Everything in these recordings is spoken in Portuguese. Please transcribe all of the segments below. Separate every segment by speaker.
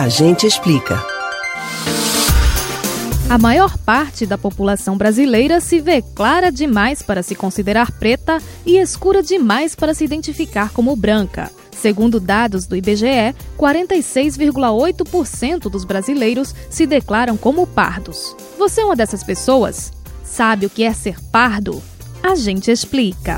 Speaker 1: A gente explica.
Speaker 2: A maior parte da população brasileira se vê clara demais para se considerar preta e escura demais para se identificar como branca. Segundo dados do IBGE, 46,8% dos brasileiros se declaram como pardos. Você é uma dessas pessoas? Sabe o que é ser pardo? A gente explica.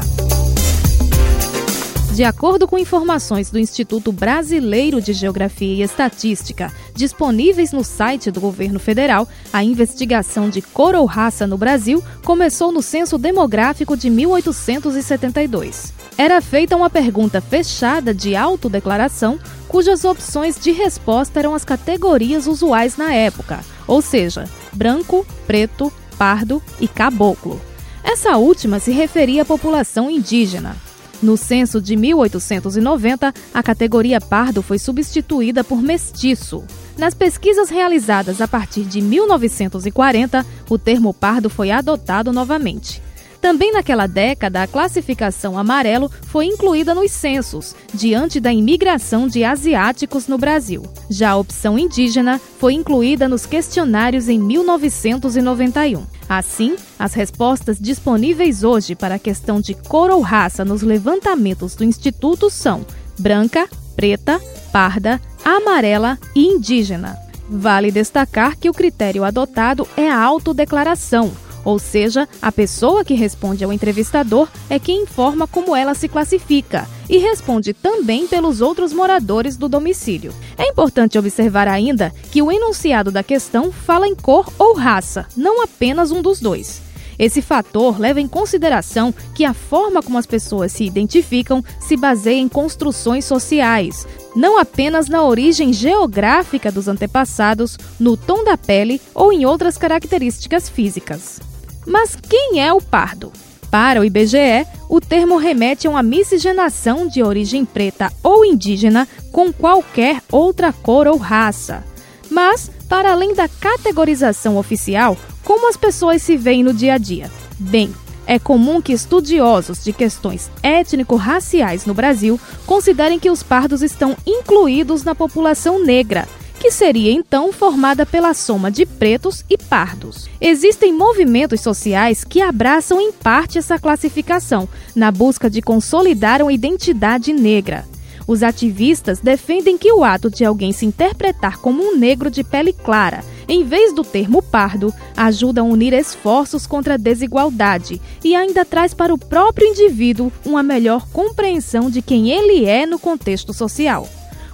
Speaker 2: De acordo com informações do Instituto Brasileiro de Geografia e Estatística, disponíveis no site do governo federal, a investigação de cor ou raça no Brasil começou no Censo Demográfico de 1872. Era feita uma pergunta fechada de autodeclaração, cujas opções de resposta eram as categorias usuais na época, ou seja, branco, preto, pardo e caboclo. Essa última se referia à população indígena. No censo de 1890, a categoria pardo foi substituída por mestiço. Nas pesquisas realizadas a partir de 1940, o termo pardo foi adotado novamente. Também naquela década, a classificação amarelo foi incluída nos censos, diante da imigração de asiáticos no Brasil. Já a opção indígena foi incluída nos questionários em 1991. Assim, as respostas disponíveis hoje para a questão de cor ou raça nos levantamentos do Instituto são branca, preta, parda, amarela e indígena. Vale destacar que o critério adotado é a autodeclaração, ou seja, a pessoa que responde ao entrevistador é quem informa como ela se classifica e responde também pelos outros moradores do domicílio. É importante observar ainda que o enunciado da questão fala em cor ou raça, não apenas um dos dois. Esse fator leva em consideração que a forma como as pessoas se identificam se baseia em construções sociais, não apenas na origem geográfica dos antepassados, no tom da pele ou em outras características físicas. Mas quem é o pardo? Para o IBGE, o termo remete a uma miscigenação de origem preta ou indígena com qualquer outra cor ou raça. Mas, para além da categorização oficial, como as pessoas se veem no dia a dia? Bem, é comum que estudiosos de questões étnico-raciais no Brasil considerem que os pardos estão incluídos na população negra que seria então formada pela soma de pretos e pardos. Existem movimentos sociais que abraçam em parte essa classificação, na busca de consolidar uma identidade negra. Os ativistas defendem que o ato de alguém se interpretar como um negro de pele clara, em vez do termo pardo, ajuda a unir esforços contra a desigualdade e ainda traz para o próprio indivíduo uma melhor compreensão de quem ele é no contexto social.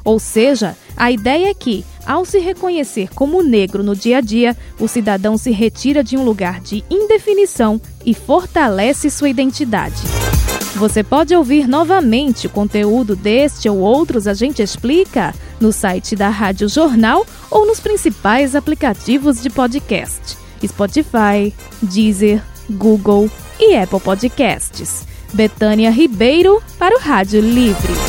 Speaker 2: Ou seja, a ideia é que, ao se reconhecer como negro no dia a dia, o cidadão se retira de um lugar de indefinição e fortalece sua identidade. Você pode ouvir novamente o conteúdo deste ou outros A Gente Explica no site da Rádio Jornal ou nos principais aplicativos de podcast: Spotify, Deezer, Google e Apple Podcasts. Betânia Ribeiro para o Rádio Livre.